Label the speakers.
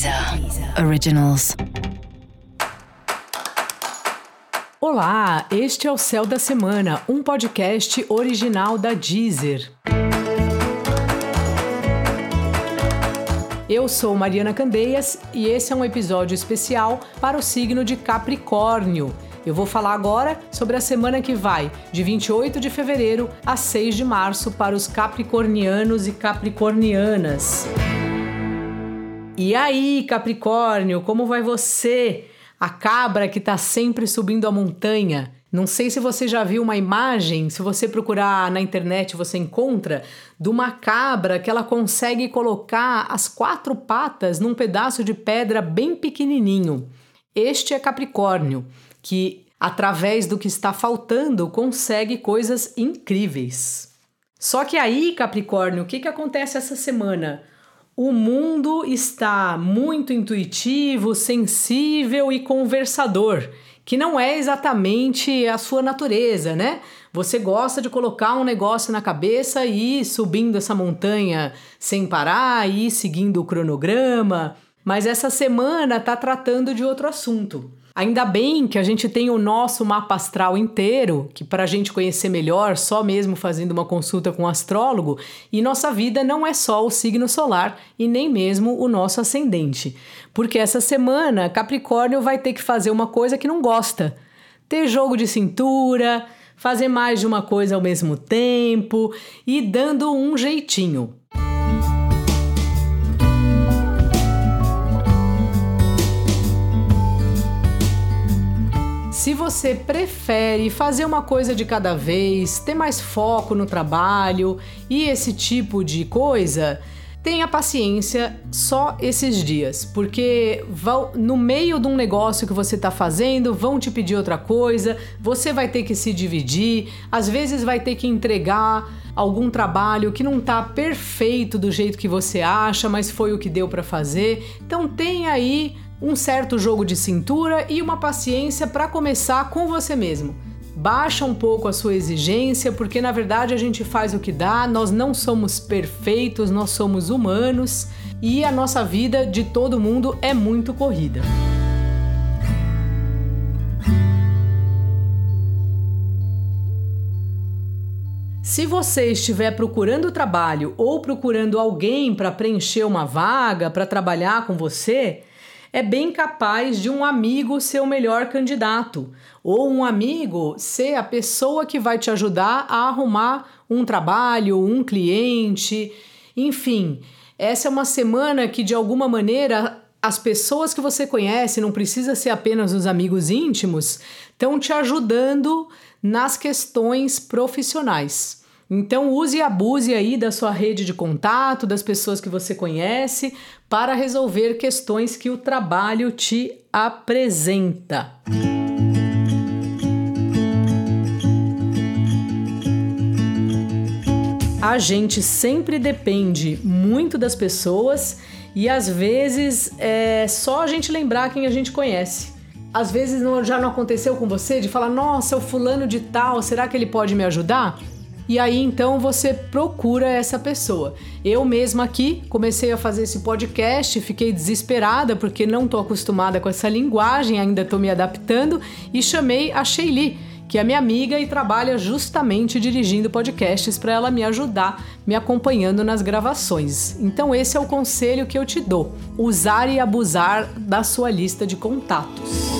Speaker 1: Deezer Originals.
Speaker 2: Olá, este é o Céu da Semana, um podcast original da Deezer. Eu sou Mariana Candeias e esse é um episódio especial para o signo de Capricórnio. Eu vou falar agora sobre a semana que vai, de 28 de fevereiro a 6 de março, para os capricornianos e capricornianas. E aí, Capricórnio, como vai você? A cabra que está sempre subindo a montanha. Não sei se você já viu uma imagem, se você procurar na internet você encontra, de uma cabra que ela consegue colocar as quatro patas num pedaço de pedra bem pequenininho. Este é Capricórnio, que através do que está faltando consegue coisas incríveis. Só que aí, Capricórnio, o que, que acontece essa semana? O mundo está muito intuitivo, sensível e conversador, que não é exatamente a sua natureza, né? Você gosta de colocar um negócio na cabeça e ir subindo essa montanha sem parar, e ir seguindo o cronograma, mas essa semana está tratando de outro assunto. Ainda bem que a gente tem o nosso mapa astral inteiro, que para a gente conhecer melhor, só mesmo fazendo uma consulta com um astrólogo, e nossa vida não é só o signo solar e nem mesmo o nosso ascendente. Porque essa semana Capricórnio vai ter que fazer uma coisa que não gosta: ter jogo de cintura, fazer mais de uma coisa ao mesmo tempo e dando um jeitinho. Se você prefere fazer uma coisa de cada vez, ter mais foco no trabalho e esse tipo de coisa, tenha paciência só esses dias, porque no meio de um negócio que você está fazendo, vão te pedir outra coisa, você vai ter que se dividir, às vezes vai ter que entregar algum trabalho que não está perfeito do jeito que você acha, mas foi o que deu para fazer. Então tenha aí um certo jogo de cintura e uma paciência para começar com você mesmo. Baixa um pouco a sua exigência, porque na verdade a gente faz o que dá, nós não somos perfeitos, nós somos humanos e a nossa vida de todo mundo é muito corrida. Se você estiver procurando trabalho ou procurando alguém para preencher uma vaga, para trabalhar com você, é bem capaz de um amigo ser o melhor candidato, ou um amigo ser a pessoa que vai te ajudar a arrumar um trabalho, um cliente, enfim. Essa é uma semana que de alguma maneira as pessoas que você conhece, não precisa ser apenas os amigos íntimos, estão te ajudando nas questões profissionais. Então use e abuse aí da sua rede de contato, das pessoas que você conhece, para resolver questões que o trabalho te apresenta. A gente sempre depende muito das pessoas e às vezes é só a gente lembrar quem a gente conhece. Às vezes não, já não aconteceu com você de falar, nossa, o fulano de tal, será que ele pode me ajudar? E aí então você procura essa pessoa. Eu mesma aqui comecei a fazer esse podcast, fiquei desesperada porque não tô acostumada com essa linguagem, ainda tô me adaptando e chamei a Sheili, que é minha amiga e trabalha justamente dirigindo podcasts para ela me ajudar, me acompanhando nas gravações. Então esse é o conselho que eu te dou: usar e abusar da sua lista de contatos.